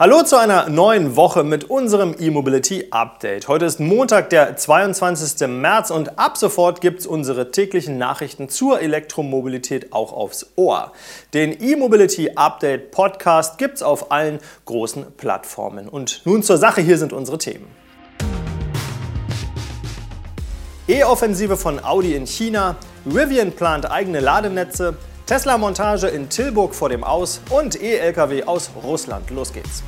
Hallo zu einer neuen Woche mit unserem E-Mobility Update. Heute ist Montag, der 22. März und ab sofort gibt es unsere täglichen Nachrichten zur Elektromobilität auch aufs Ohr. Den E-Mobility Update Podcast gibt es auf allen großen Plattformen. Und nun zur Sache, hier sind unsere Themen. E-Offensive von Audi in China, Rivian plant eigene Ladenetze, Tesla-Montage in Tilburg vor dem Aus und E-Lkw aus Russland. Los geht's.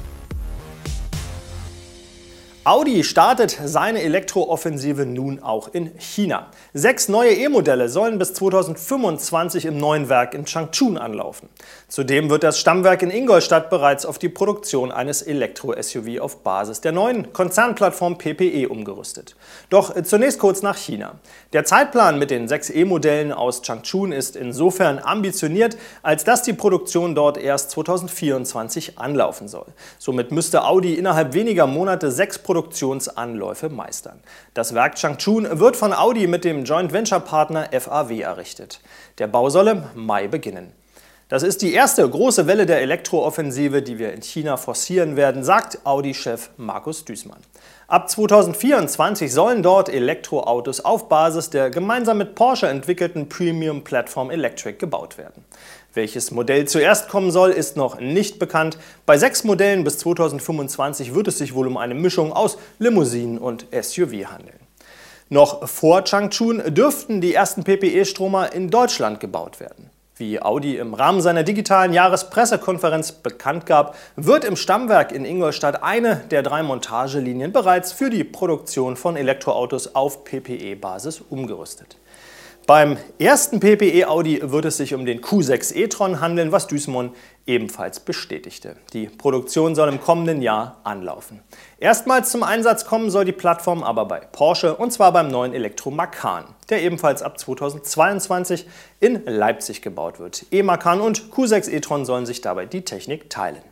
Audi startet seine Elektrooffensive nun auch in China. Sechs neue E-Modelle sollen bis 2025 im neuen Werk in Changchun anlaufen. Zudem wird das Stammwerk in Ingolstadt bereits auf die Produktion eines Elektro-SUV auf Basis der neuen Konzernplattform PPE umgerüstet. Doch zunächst kurz nach China. Der Zeitplan mit den sechs E-Modellen aus Changchun ist insofern ambitioniert, als dass die Produktion dort erst 2024 anlaufen soll. Somit müsste Audi innerhalb weniger Monate sechs Produktionsanläufe meistern. Das Werk Changchun wird von Audi mit dem Joint Venture Partner FAW errichtet. Der Bau soll im Mai beginnen. Das ist die erste große Welle der Elektrooffensive, die wir in China forcieren werden, sagt Audi-Chef Markus Düßmann. Ab 2024 sollen dort Elektroautos auf Basis der gemeinsam mit Porsche entwickelten Premium Platform Electric gebaut werden. Welches Modell zuerst kommen soll, ist noch nicht bekannt. Bei sechs Modellen bis 2025 wird es sich wohl um eine Mischung aus Limousinen und SUV handeln. Noch vor Changchun dürften die ersten PPE-Stromer in Deutschland gebaut werden. Wie Audi im Rahmen seiner digitalen Jahrespressekonferenz bekannt gab, wird im Stammwerk in Ingolstadt eine der drei Montagelinien bereits für die Produktion von Elektroautos auf PPE-Basis umgerüstet. Beim ersten PPE Audi wird es sich um den Q6 e-tron handeln, was Duismond ebenfalls bestätigte. Die Produktion soll im kommenden Jahr anlaufen. Erstmals zum Einsatz kommen soll die Plattform aber bei Porsche und zwar beim neuen Elektro Macan, der ebenfalls ab 2022 in Leipzig gebaut wird. E-Macan und Q6 e-tron sollen sich dabei die Technik teilen.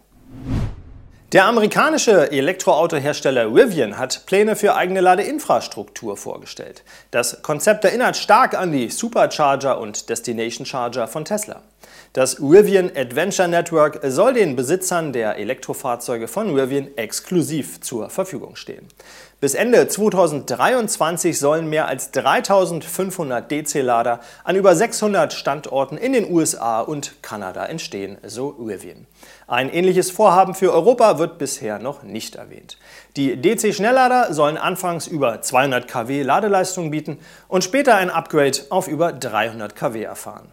Der amerikanische Elektroautohersteller Rivian hat Pläne für eigene Ladeinfrastruktur vorgestellt. Das Konzept erinnert stark an die Supercharger und Destination Charger von Tesla. Das Rivian Adventure Network soll den Besitzern der Elektrofahrzeuge von Rivian exklusiv zur Verfügung stehen. Bis Ende 2023 sollen mehr als 3500 DC-Lader an über 600 Standorten in den USA und Kanada entstehen, so Rivian. Ein ähnliches Vorhaben für Europa wird bisher noch nicht erwähnt. Die DC-Schnelllader sollen anfangs über 200 kW Ladeleistung bieten und später ein Upgrade auf über 300 kW erfahren.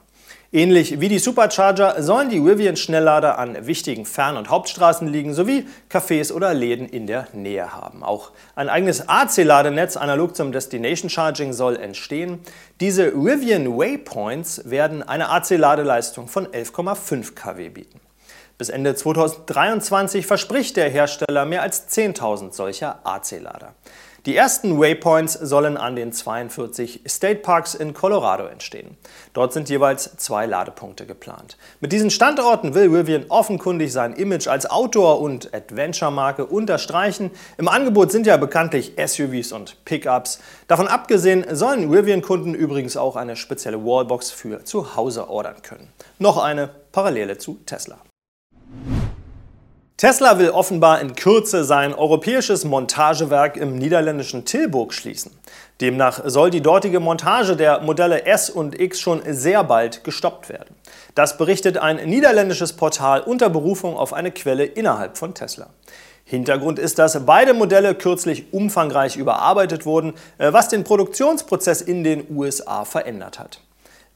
Ähnlich wie die Supercharger sollen die Rivian-Schnelllader an wichtigen Fern- und Hauptstraßen liegen sowie Cafés oder Läden in der Nähe haben. Auch ein eigenes AC-Ladenetz analog zum Destination Charging soll entstehen. Diese Rivian Waypoints werden eine AC-Ladeleistung von 11,5 kW bieten. Bis Ende 2023 verspricht der Hersteller mehr als 10.000 solcher AC-Lader. Die ersten Waypoints sollen an den 42 State Parks in Colorado entstehen. Dort sind jeweils zwei Ladepunkte geplant. Mit diesen Standorten will Rivian offenkundig sein Image als Outdoor- und Adventure-Marke unterstreichen. Im Angebot sind ja bekanntlich SUVs und Pickups. Davon abgesehen sollen Rivian-Kunden übrigens auch eine spezielle Wallbox für zu Hause ordern können. Noch eine Parallele zu Tesla. Tesla will offenbar in Kürze sein europäisches Montagewerk im niederländischen Tilburg schließen. Demnach soll die dortige Montage der Modelle S und X schon sehr bald gestoppt werden. Das berichtet ein niederländisches Portal unter Berufung auf eine Quelle innerhalb von Tesla. Hintergrund ist, dass beide Modelle kürzlich umfangreich überarbeitet wurden, äh, was den Produktionsprozess in den USA verändert hat.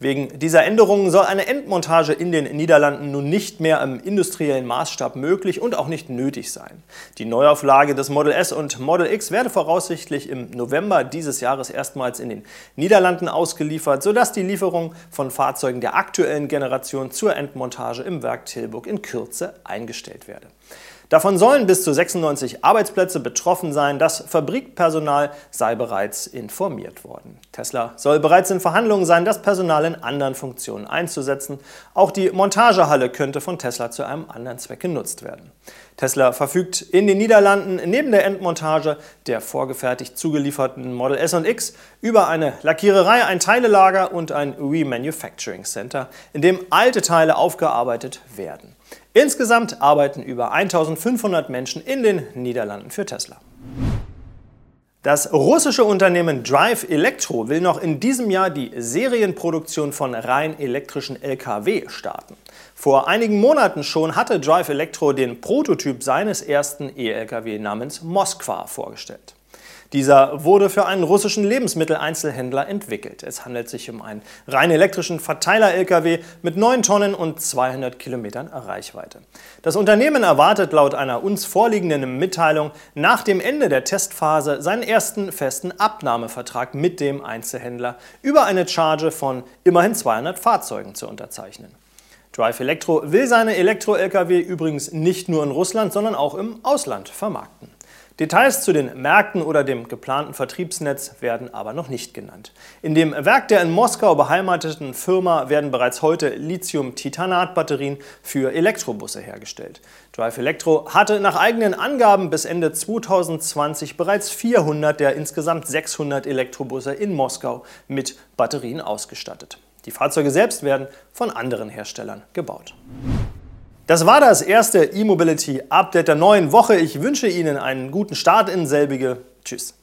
Wegen dieser Änderungen soll eine Endmontage in den Niederlanden nun nicht mehr im industriellen Maßstab möglich und auch nicht nötig sein. Die Neuauflage des Model S und Model X werde voraussichtlich im November dieses Jahres erstmals in den Niederlanden ausgeliefert, sodass die Lieferung von Fahrzeugen der aktuellen Generation zur Endmontage im Werk Tilburg in Kürze eingestellt werde. Davon sollen bis zu 96 Arbeitsplätze betroffen sein. Das Fabrikpersonal sei bereits informiert worden. Tesla soll bereits in Verhandlungen sein, das Personal in anderen Funktionen einzusetzen. Auch die Montagehalle könnte von Tesla zu einem anderen Zweck genutzt werden. Tesla verfügt in den Niederlanden neben der Endmontage der vorgefertigt zugelieferten Model S und X über eine Lackiererei, ein Teilelager und ein Remanufacturing Center, in dem alte Teile aufgearbeitet werden. Insgesamt arbeiten über 1500 Menschen in den Niederlanden für Tesla. Das russische Unternehmen Drive Electro will noch in diesem Jahr die Serienproduktion von rein elektrischen Lkw starten. Vor einigen Monaten schon hatte Drive Electro den Prototyp seines ersten E-Lkw namens Moskwa vorgestellt. Dieser wurde für einen russischen Lebensmitteleinzelhändler entwickelt. Es handelt sich um einen rein elektrischen Verteiler-Lkw mit 9 Tonnen und 200 Kilometern Reichweite. Das Unternehmen erwartet laut einer uns vorliegenden Mitteilung nach dem Ende der Testphase seinen ersten festen Abnahmevertrag mit dem Einzelhändler über eine Charge von immerhin 200 Fahrzeugen zu unterzeichnen. Drive Electro will seine Elektro-Lkw übrigens nicht nur in Russland, sondern auch im Ausland vermarkten. Details zu den Märkten oder dem geplanten Vertriebsnetz werden aber noch nicht genannt. In dem Werk der in Moskau beheimateten Firma werden bereits heute Lithium-Titanat-Batterien für Elektrobusse hergestellt. Drive Electro hatte nach eigenen Angaben bis Ende 2020 bereits 400 der insgesamt 600 Elektrobusse in Moskau mit Batterien ausgestattet. Die Fahrzeuge selbst werden von anderen Herstellern gebaut. Das war das erste E-Mobility Update der neuen Woche. Ich wünsche Ihnen einen guten Start in selbige. Tschüss.